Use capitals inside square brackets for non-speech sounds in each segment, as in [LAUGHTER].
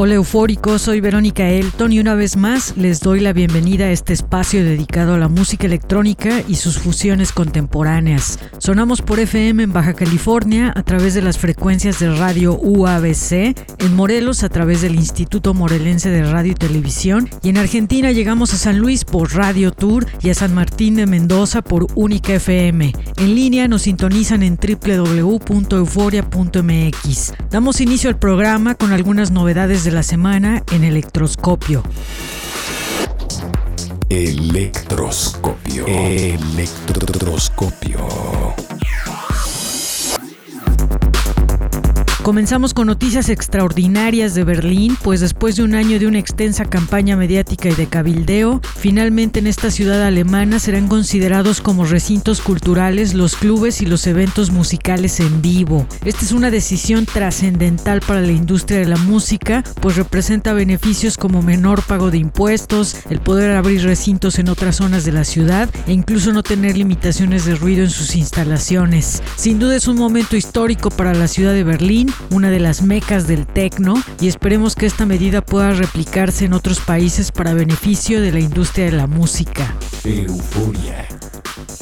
Hola eufóricos, soy Verónica Elton y una vez más les doy la bienvenida a este espacio dedicado a la música electrónica y sus fusiones contemporáneas. Sonamos por FM en Baja California a través de las frecuencias de radio UABC, en Morelos a través del Instituto Morelense de Radio y Televisión y en Argentina llegamos a San Luis por Radio Tour y a San Martín de Mendoza por Única FM. En línea nos sintonizan en www.euforia.mx. Damos inicio al programa con algunas novedades de la semana en Electroscopio. Electroscopio. Electroscopio. Comenzamos con noticias extraordinarias de Berlín, pues después de un año de una extensa campaña mediática y de cabildeo, finalmente en esta ciudad alemana serán considerados como recintos culturales los clubes y los eventos musicales en vivo. Esta es una decisión trascendental para la industria de la música, pues representa beneficios como menor pago de impuestos, el poder abrir recintos en otras zonas de la ciudad e incluso no tener limitaciones de ruido en sus instalaciones. Sin duda es un momento histórico para la ciudad de Berlín, una de las mecas del tecno, y esperemos que esta medida pueda replicarse en otros países para beneficio de la industria de la música. Euforia.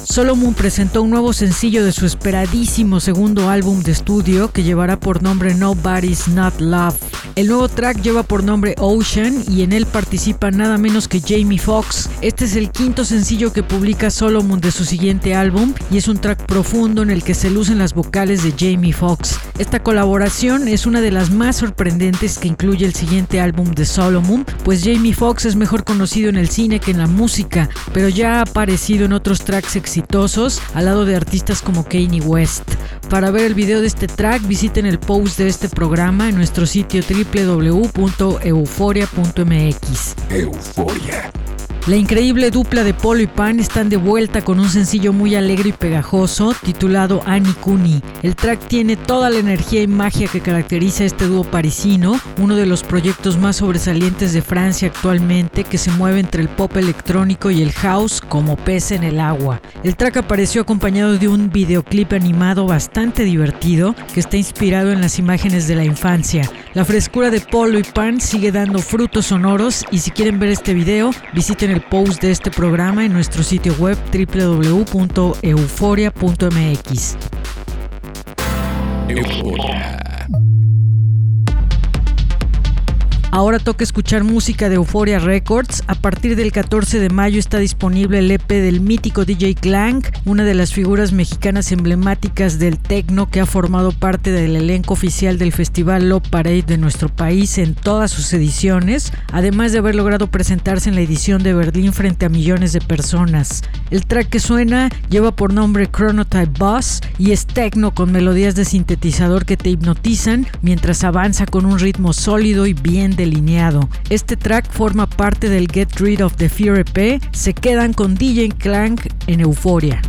Solomon presentó un nuevo sencillo de su esperadísimo segundo álbum de estudio que llevará por nombre Nobody's Not Love. El nuevo track lleva por nombre Ocean y en él participa nada menos que Jamie Foxx. Este es el quinto sencillo que publica Solomon de su siguiente álbum y es un track profundo en el que se lucen las vocales de Jamie Foxx. Esta colaboración es una de las más sorprendentes que incluye el siguiente álbum de Solomon, pues Jamie Foxx es mejor conocido en el cine que en la música, pero ya ha aparecido en otros tracks exitosos al lado de artistas como Kanye West. Para ver el video de este track visiten el post de este programa en nuestro sitio www.euforia.mx. Euforia. La increíble dupla de Polo y Pan están de vuelta con un sencillo muy alegre y pegajoso titulado Annie Kuni. El track tiene toda la energía y magia que caracteriza a este dúo parisino, uno de los proyectos más sobresalientes de Francia actualmente que se mueve entre el pop electrónico y el house como pez en el agua. El track apareció acompañado de un videoclip animado bastante divertido que está inspirado en las imágenes de la infancia. La frescura de Polo y Pan sigue dando frutos sonoros y si quieren ver este video visiten el post de este programa en nuestro sitio web www.euforia.mx. Euforia. Ahora toca escuchar música de Euphoria Records. A partir del 14 de mayo está disponible el EP del mítico DJ Clank, una de las figuras mexicanas emblemáticas del techno que ha formado parte del elenco oficial del Festival Love Parade de nuestro país en todas sus ediciones, además de haber logrado presentarse en la edición de Berlín frente a millones de personas. El track que suena lleva por nombre Chronotype Boss y es techno con melodías de sintetizador que te hipnotizan mientras avanza con un ritmo sólido y bien delineado. Este track forma parte del Get Rid of the Fear EP. Se quedan con DJ Clank en Euforia.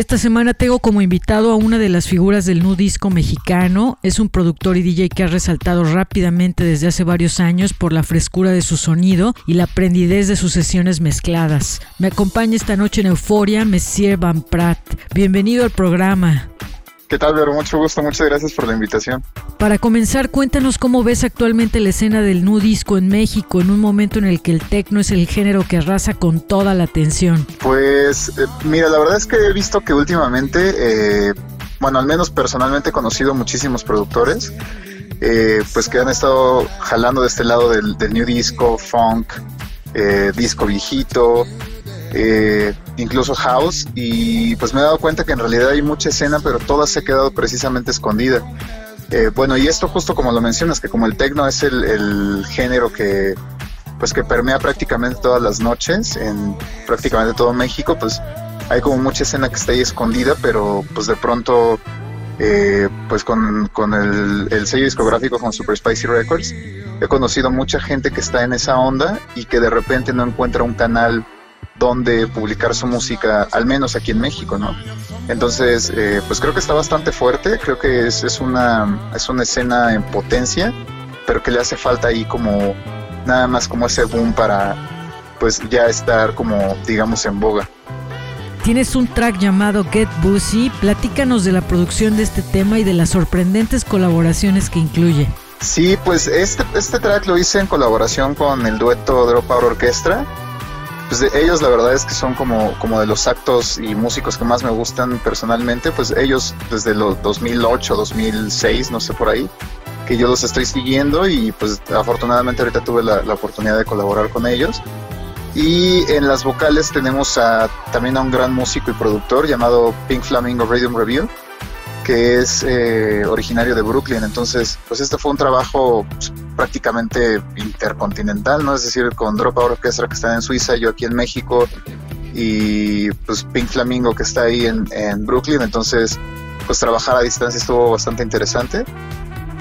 Esta semana tengo como invitado a una de las figuras del nu disco mexicano. Es un productor y DJ que ha resaltado rápidamente desde hace varios años por la frescura de su sonido y la prendidez de sus sesiones mezcladas. Me acompaña esta noche en Euforia Messier Van Prat. Bienvenido al programa. ¿Qué tal, Vero? Mucho gusto, muchas gracias por la invitación. Para comenzar, cuéntanos cómo ves actualmente la escena del nu disco en México en un momento en el que el techno es el género que arrasa con toda la atención. Pues, eh, mira, la verdad es que he visto que últimamente, eh, bueno, al menos personalmente he conocido muchísimos productores, eh, pues que han estado jalando de este lado del, del new disco, funk, disco viejito, eh, incluso house, y pues me he dado cuenta que en realidad hay mucha escena, pero toda se ha quedado precisamente escondida. Eh, bueno, y esto justo como lo mencionas, que como el techno es el, género que pues que permea prácticamente todas las noches en prácticamente todo México, pues hay como mucha escena que está ahí escondida, pero pues de pronto eh, pues con, con el, el, sello discográfico con Super Spicy Records he conocido mucha gente que está en esa onda y que de repente no encuentra un canal donde publicar su música, al menos aquí en México, ¿no? Entonces, eh, pues creo que está bastante fuerte, creo que es, es, una, es una escena en potencia, pero que le hace falta ahí como nada más como ese boom para pues ya estar como digamos en boga. Tienes un track llamado Get Busy, platícanos de la producción de este tema y de las sorprendentes colaboraciones que incluye. Sí, pues este, este track lo hice en colaboración con el dueto Dropout Orchestra pues ellos la verdad es que son como, como de los actos y músicos que más me gustan personalmente, pues ellos desde los 2008, 2006, no sé por ahí, que yo los estoy siguiendo y pues afortunadamente ahorita tuve la, oportunidad de colaborar con ellos. Y en las vocales tenemos también a un gran músico y productor llamado Pink Flamingo Radium Review, que es eh, originario de Brooklyn. Entonces, pues este fue un trabajo pues, prácticamente intercontinental, ¿no? Es decir, con Dropout Orchestra que está en Suiza, yo aquí en México y pues Pink Flamingo que está ahí en, Brooklyn. Entonces, pues trabajar a distancia estuvo bastante interesante.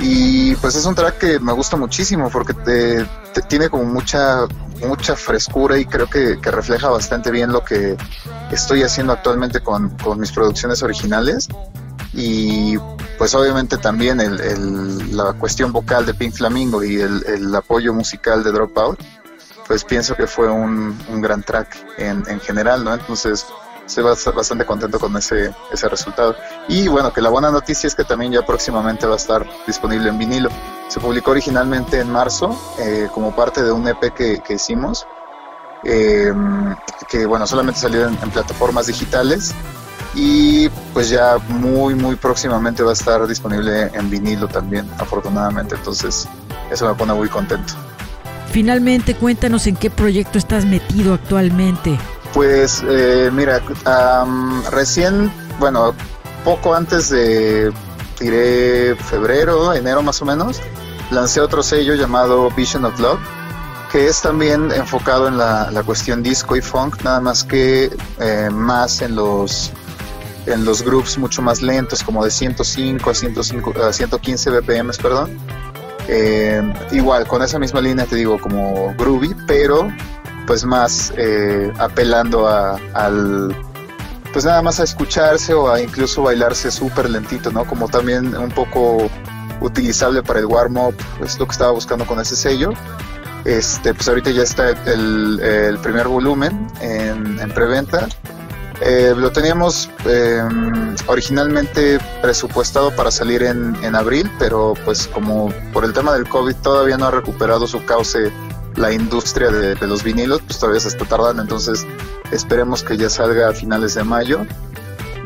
Y pues es un track que me gusta muchísimo porque te, tiene como mucha mucha frescura y creo que, que, refleja bastante bien lo que estoy haciendo actualmente con, con mis producciones originales y pues obviamente también el, la cuestión vocal de Pink Flamingo y el, apoyo musical de Dropout, pues pienso que fue un, gran track en, en, general, ¿no? Entonces estoy bastante contento con ese, ese resultado. Y bueno, que la buena noticia es que también ya próximamente va a estar disponible en vinilo. Se publicó originalmente en marzo eh, como parte de un EP que, que hicimos, eh, que bueno, solamente salió en plataformas digitales y pues ya muy muy próximamente va a estar disponible en vinilo también, afortunadamente, entonces eso me pone muy contento. Finalmente, cuéntanos en qué proyecto estás metido actualmente. Pues eh, mira, recién, bueno, poco antes de, febrero, enero más o menos, lancé otro sello llamado Vision of Love, que es también enfocado en la, cuestión disco y funk, nada más que eh, más en los en los groups mucho más lentos, como de 105 a, 105, a 115 BPM, perdón. Eh, igual, con esa misma línea te digo como groovy, pero pues más eh, apelando a, al pues nada más a escucharse o a incluso bailarse súper lentito, ¿no? Como también un poco utilizable para el warm-up, es lo que estaba buscando con ese sello. Este, pues ahorita ya está el, el primer volumen en, en preventa eh, lo teníamos em, originalmente presupuestado para salir en, en, abril, pero pues como por el tema del COVID todavía no ha recuperado su cauce la industria de, los vinilos, pues todavía se está tardando, entonces esperemos que ya salga a finales de mayo.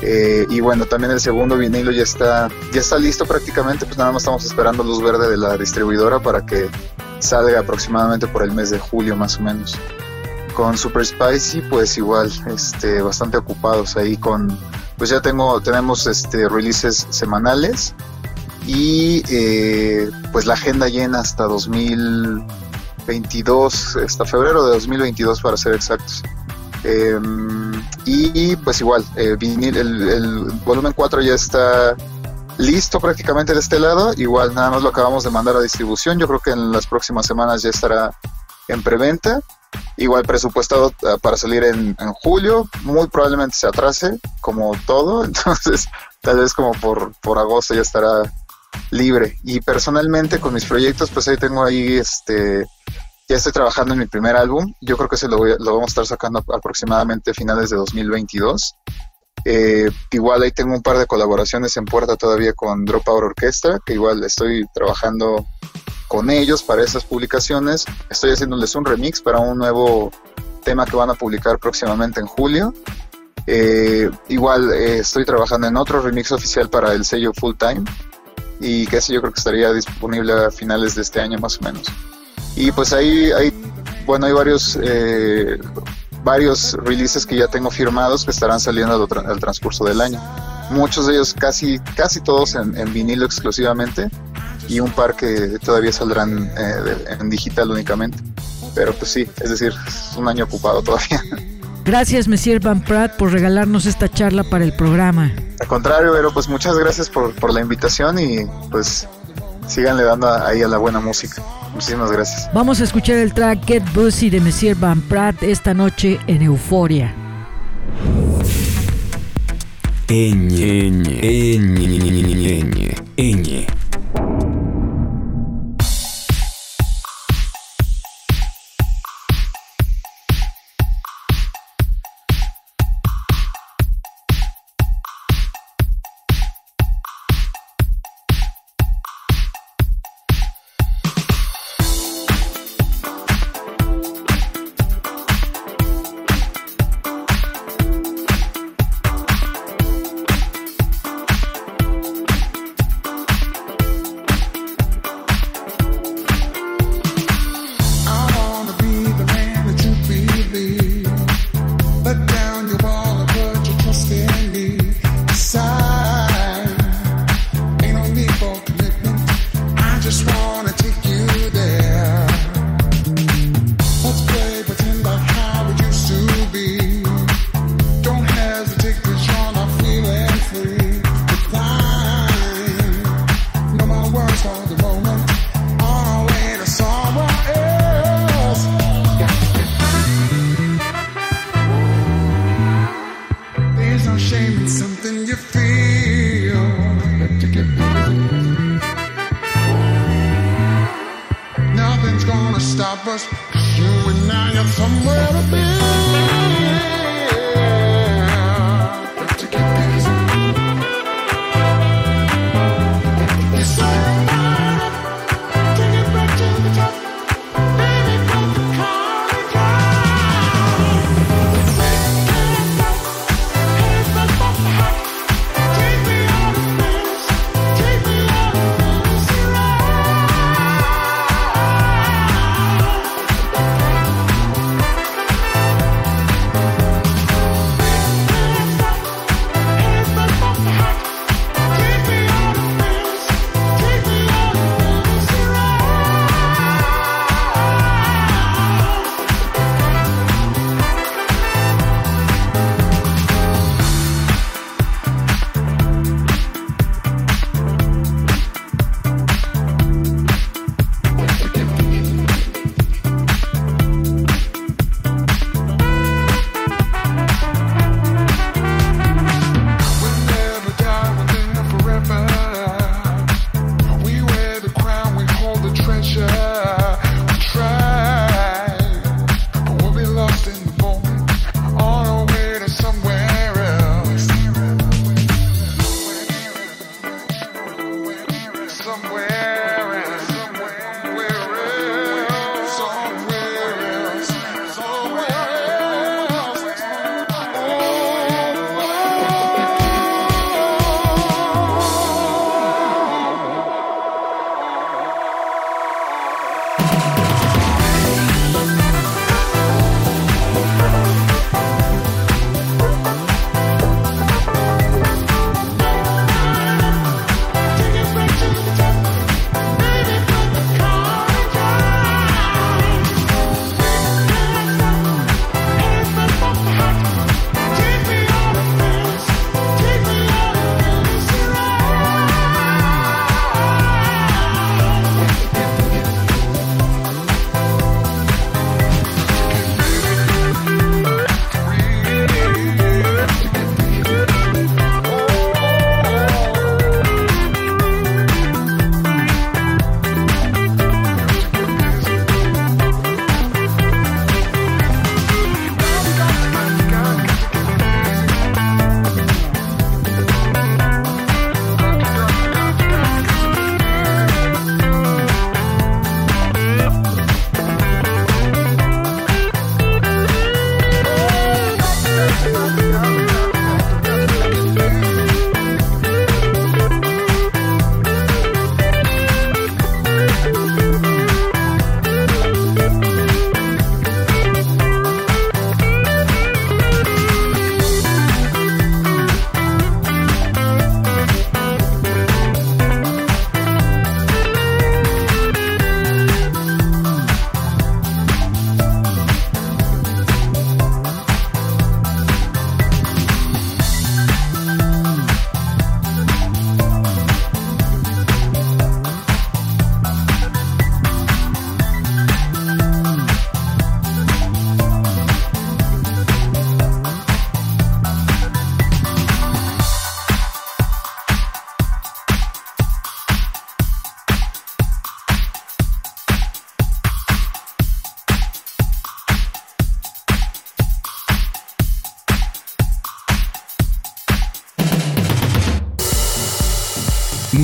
Eh, y bueno, también el segundo vinilo ya está, ya está listo prácticamente, pues nada más estamos esperando luz verde de la distribuidora para que salga aproximadamente por el mes de julio más o menos. Con Super Spicy, pues igual, este, bastante ocupados ahí con, pues ya tengo, tenemos este, releases semanales y eh, pues la agenda llena hasta 2022, hasta febrero de 2022 para ser exactos. Em, y pues igual, eh, el, el, volumen 4 ya está listo prácticamente de este lado. Igual nada más lo acabamos de mandar a distribución. Yo creo que en las próximas semanas ya estará en preventa. Igual presupuestado uh, para salir en, julio. Muy probablemente se atrase, como todo. [LAUGHS] Entonces, tal vez como por, por agosto ya estará libre. Y personalmente con mis proyectos, pues ahí tengo ahí este ya estoy trabajando en mi primer álbum. Yo creo que se lo, voy, lo vamos a estar sacando aproximadamente a finales de 2022. Eh, igual ahí tengo un par de colaboraciones en puerta todavía con Dropout Orquestra, que igual estoy trabajando con ellos para esas publicaciones. Estoy haciéndoles un remix para un nuevo tema que van a publicar próximamente en julio. Eh, igual eh, estoy trabajando en otro remix oficial para el sello Full Time y que ese yo creo que estaría disponible a finales de este año más o menos. Y pues ahí hay, bueno, hay varios eh, varios releases que ya tengo firmados que estarán saliendo al, tra al transcurso del año. Muchos de ellos, casi, casi todos en, vinilo exclusivamente y un par que todavía saldrán eh, en digital únicamente. Pero pues sí, es decir, es un año ocupado todavía. [LAUGHS] Gracias, Monsieur Van Pratt, por regalarnos esta charla para el programa. Al contrario, pero pues muchas gracias por, por la invitación y pues síganle dando ahí a la buena música. Muchísimas gracias. Vamos a escuchar el track Get Busy de Monsieur Van Pratt esta noche en Euforia. Ñ, Ñ, Ñ.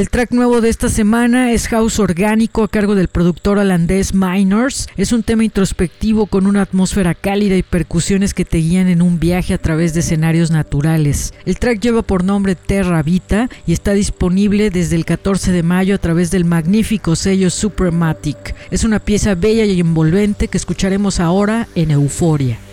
El track nuevo de esta semana es House Orgánico a cargo del productor holandés Minors. Es un tema introspectivo con una atmósfera cálida y percusiones que te guían en un viaje a través de escenarios naturales. El track lleva por nombre Terra Vita y está disponible desde el 14 de mayo a través del magnífico sello Suprematic. Es una pieza bella y envolvente que escucharemos ahora en Euforia. Euforia.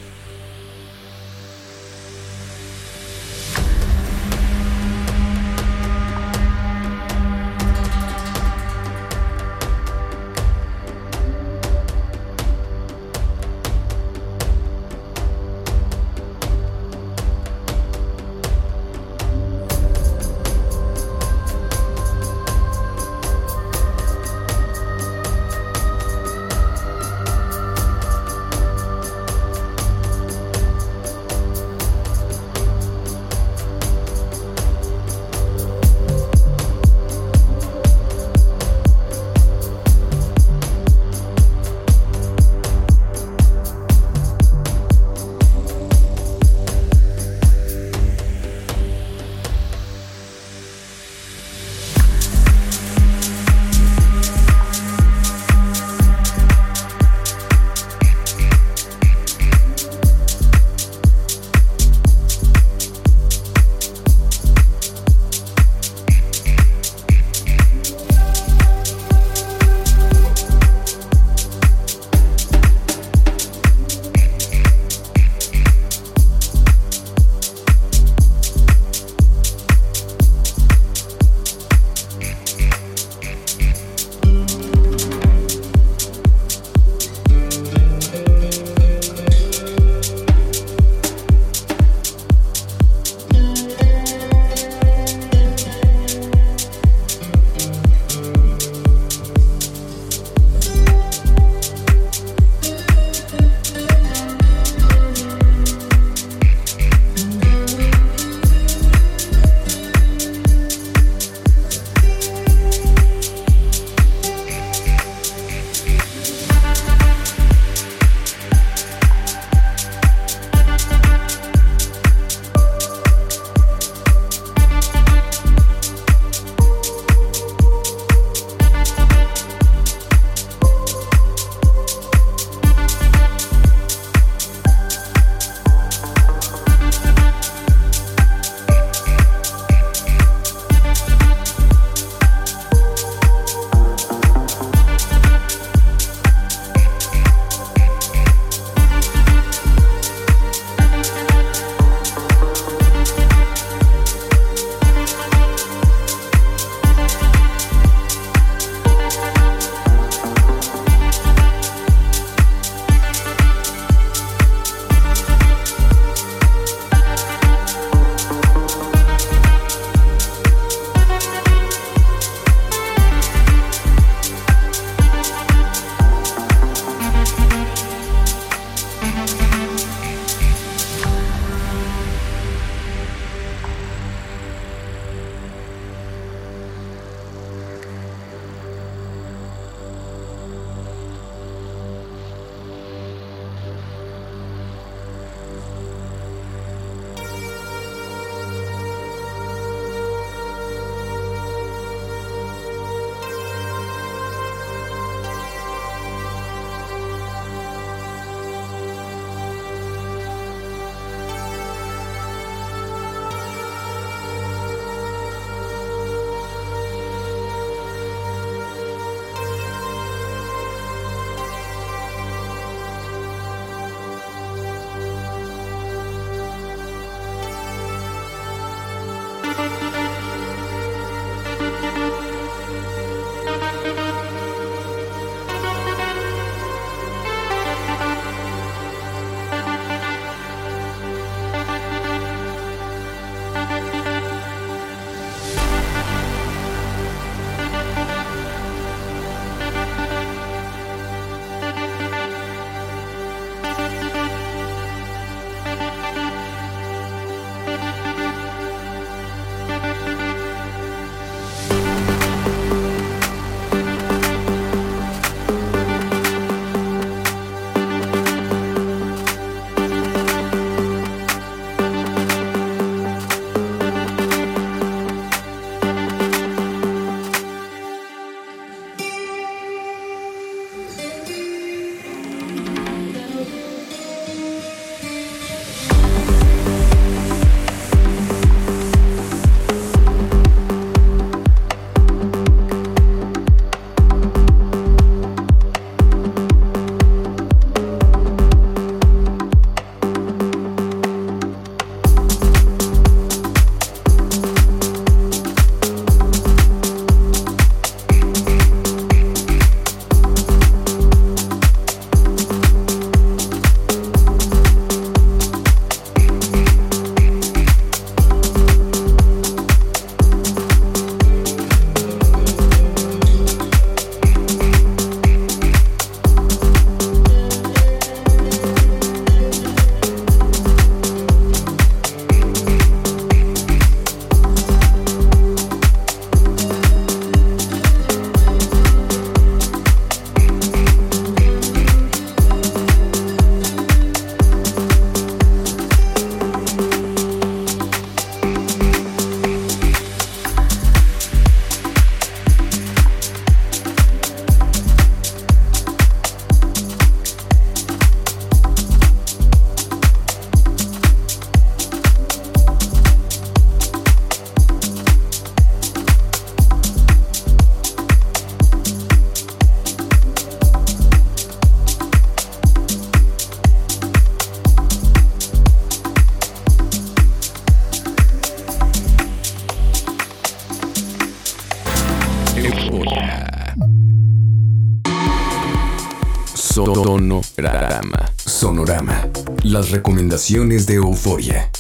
Sonorama. Las recomendaciones de Euforia.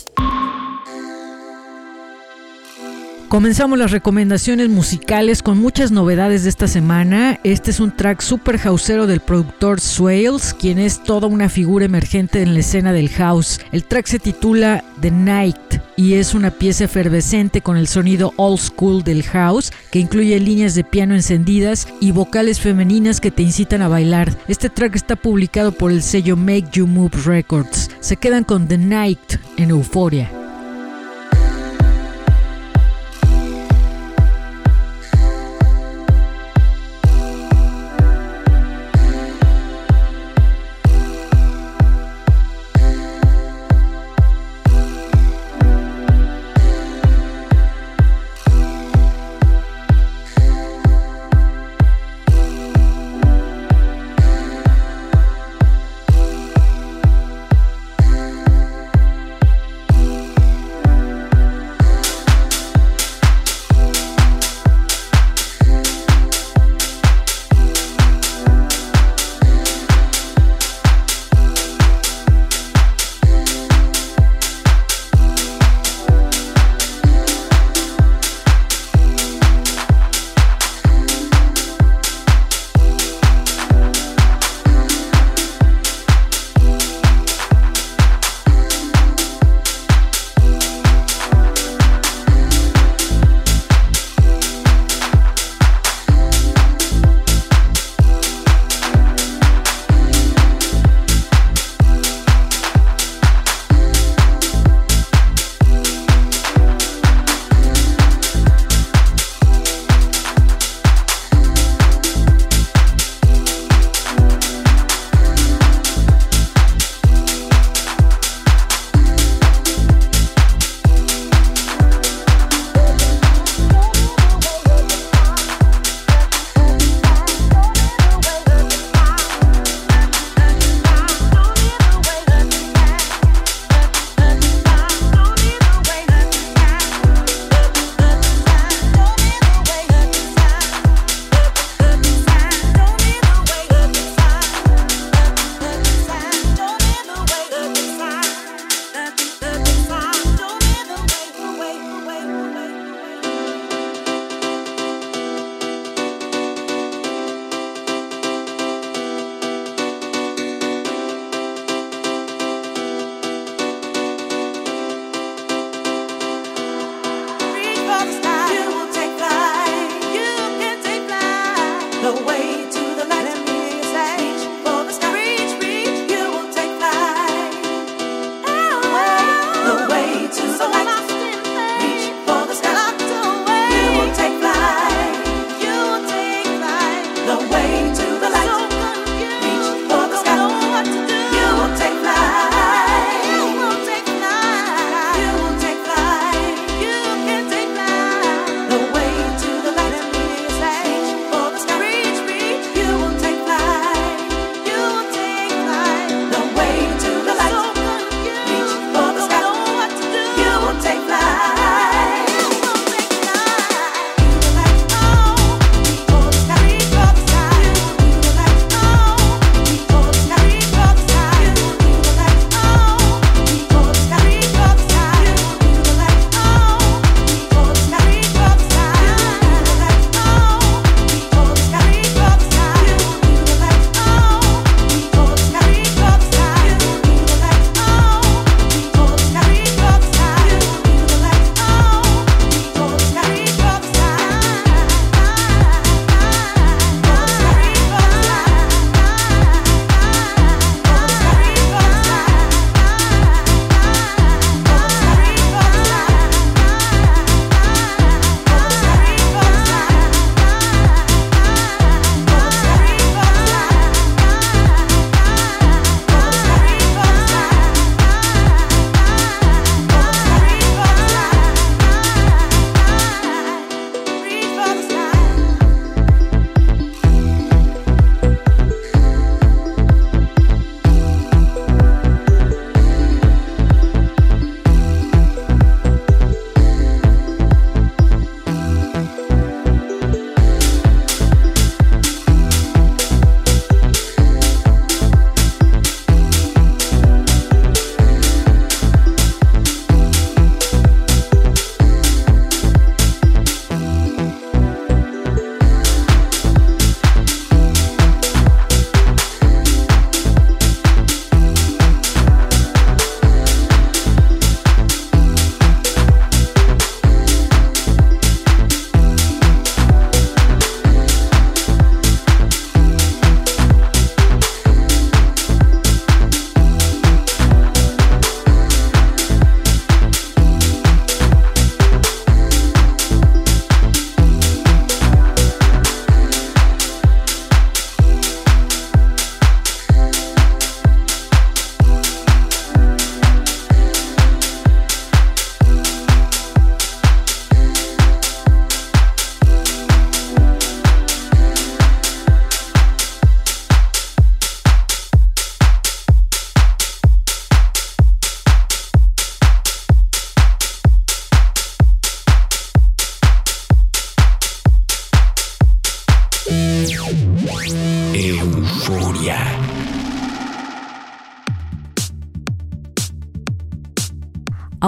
Comenzamos las recomendaciones musicales con muchas novedades de esta semana. Este es un track super houseero del productor Swales, quien es toda una figura emergente en la escena del house. El track se titula The Night y es una pieza efervescente con el sonido old school del house que incluye líneas de piano encendidas y vocales femeninas que te incitan a bailar. Este track está publicado por el sello Make You Move Records. Se quedan con The Night en Euforia.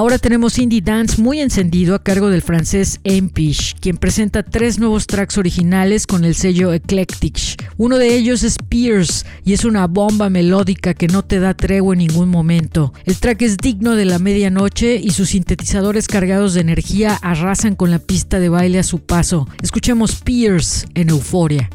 Ahora tenemos Indie Dance muy encendido a cargo del francés Empish, quien presenta tres nuevos tracks originales con el sello Eclectic. Uno de ellos es Pierce y es una bomba melódica que no te da tregua en ningún momento. El track es digno de la medianoche y sus sintetizadores cargados de energía arrasan con la pista de baile a su paso. Escuchemos Pierce en Euforia.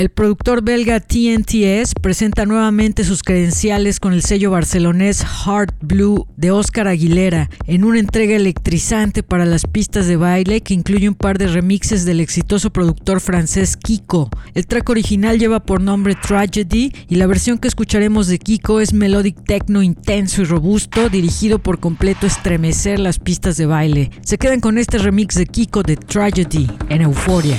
El productor belga TNTS presenta nuevamente sus credenciales con el sello barcelonés Heart Blue de Oscar Aguilera en una entrega electrizante para las pistas de baile que incluye un par de remixes del exitoso productor francés Kiko. El track original lleva por nombre Tragedy y la versión que escucharemos de Kiko es melodic techno intenso y robusto dirigido por completo a estremecer las pistas de baile. Se quedan con este remix de Kiko de Tragedy en. Euforia.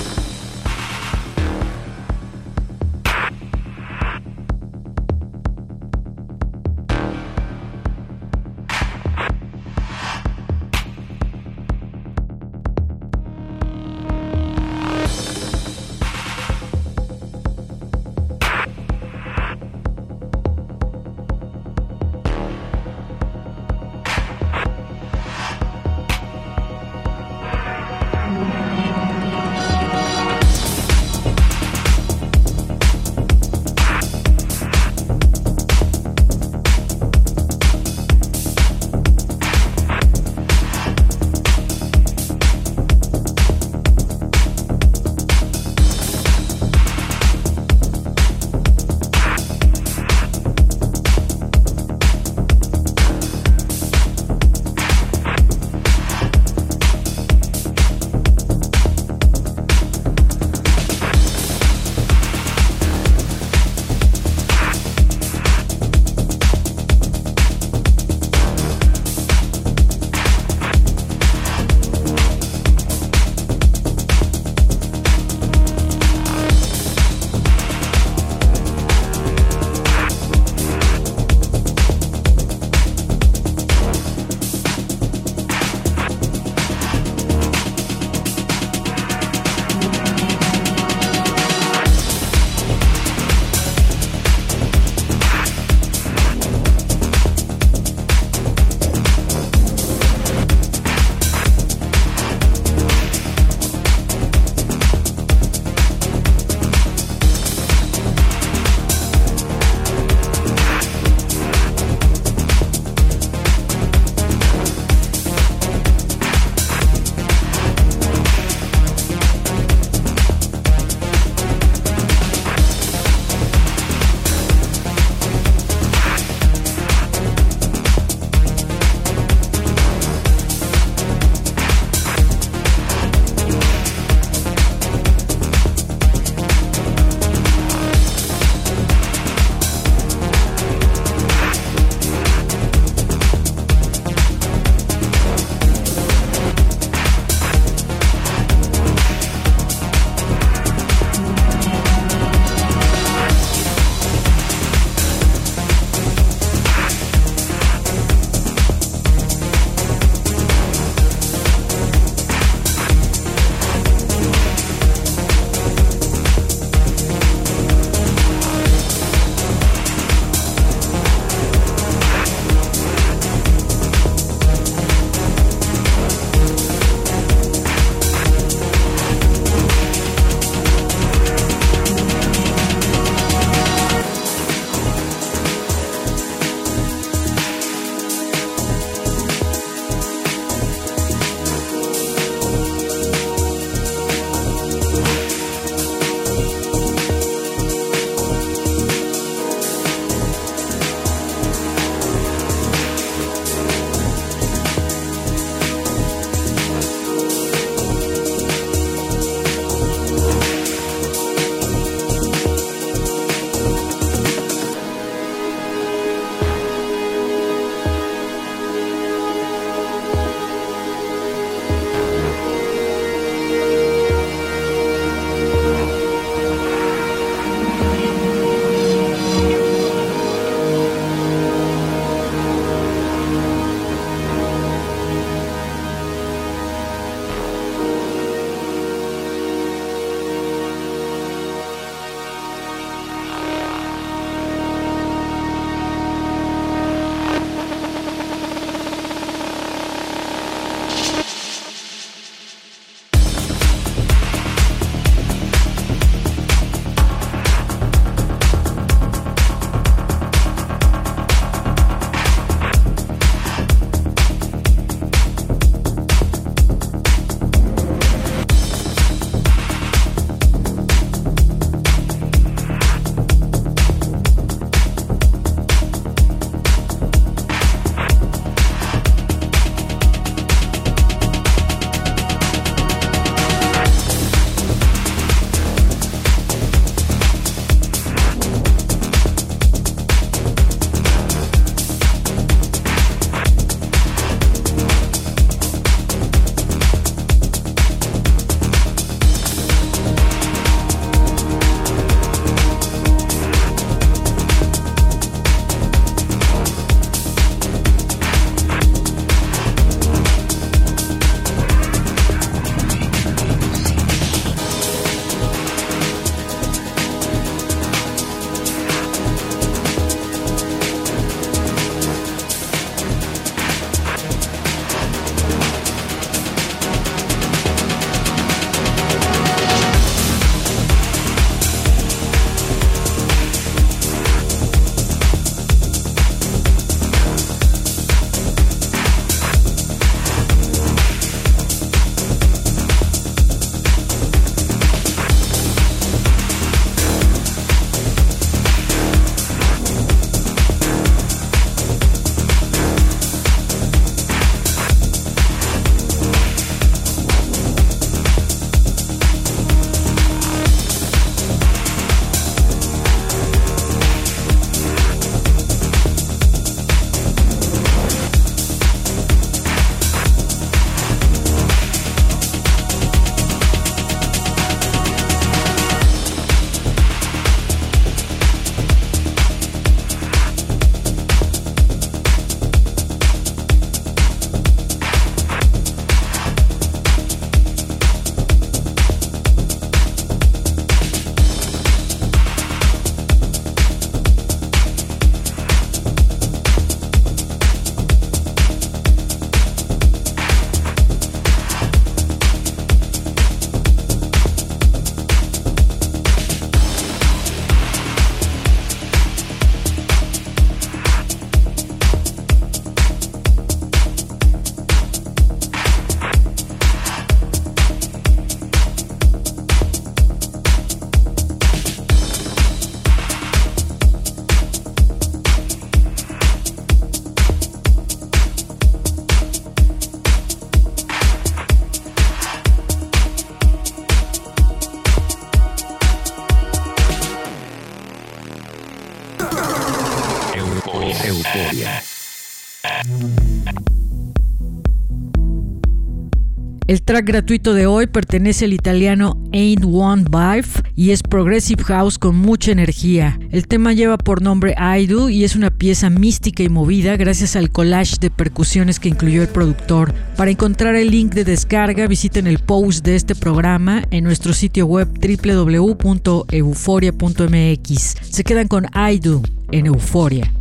El track gratuito de hoy pertenece al italiano Ain't One Vibe y es Progressive House con mucha energía. El tema lleva por nombre I Do y es una pieza mística y movida gracias al collage de percusiones que incluyó el productor. Para encontrar el link de descarga visiten el post de este programa en nuestro sitio web www.euforia.mx. Se quedan con I Do en Euforia.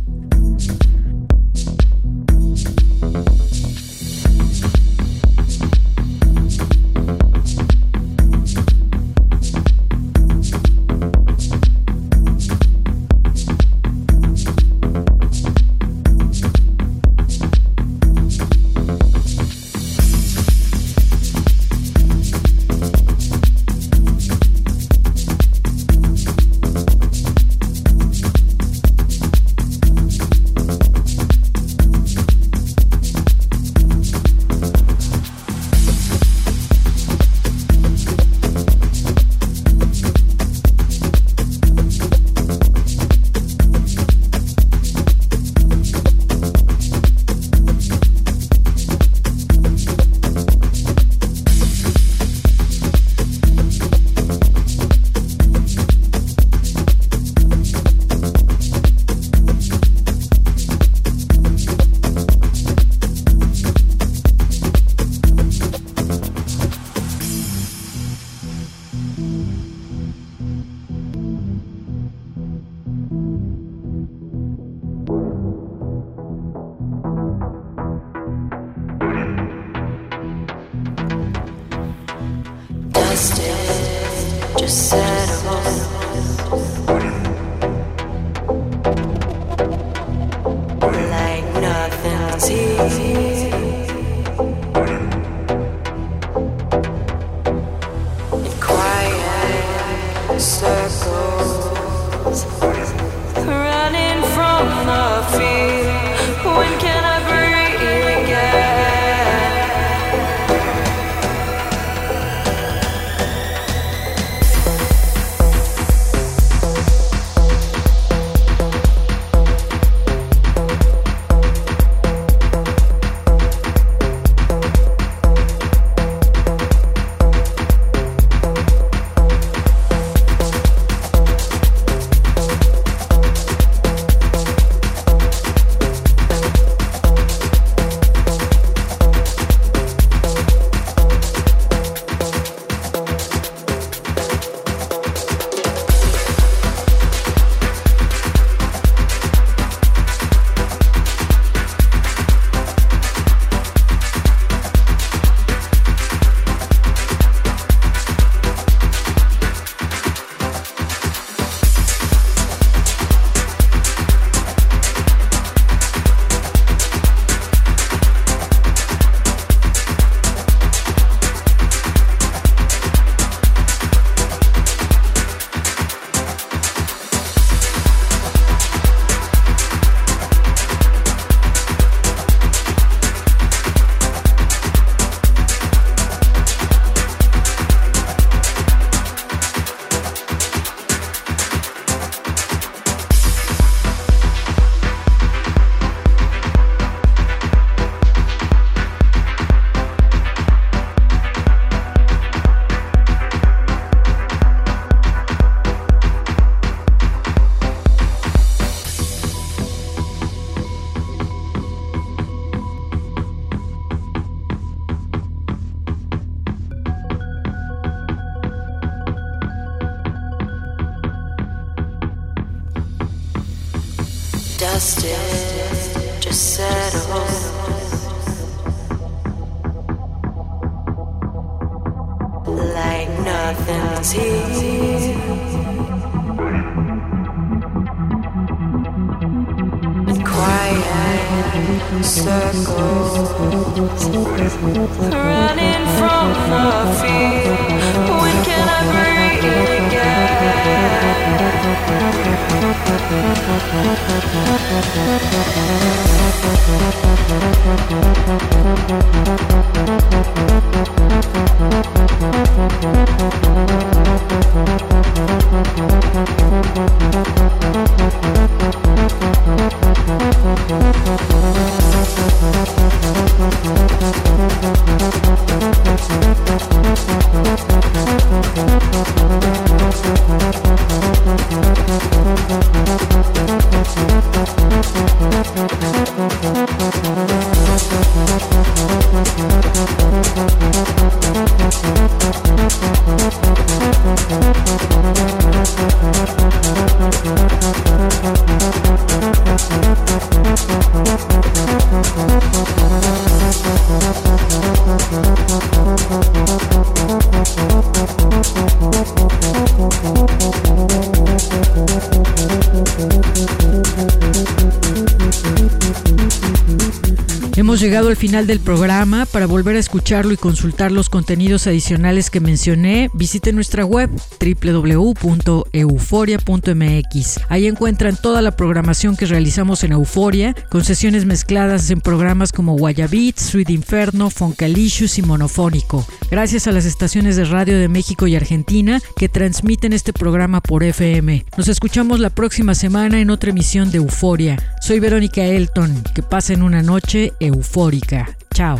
Del programa. Volver a escucharlo y consultar los contenidos adicionales que mencioné, visite nuestra web www.euforia.mx. Ahí encuentran toda la programación que realizamos en Euforia, con sesiones mezcladas en programas como Guayabit, Sweet Inferno, Foncalicious y Monofónico. Gracias a las estaciones de radio de México y Argentina que transmiten este programa por FM. Nos escuchamos la próxima semana en otra emisión de Euforia. Soy Verónica Elton. Que pasen una noche eufórica. Chao.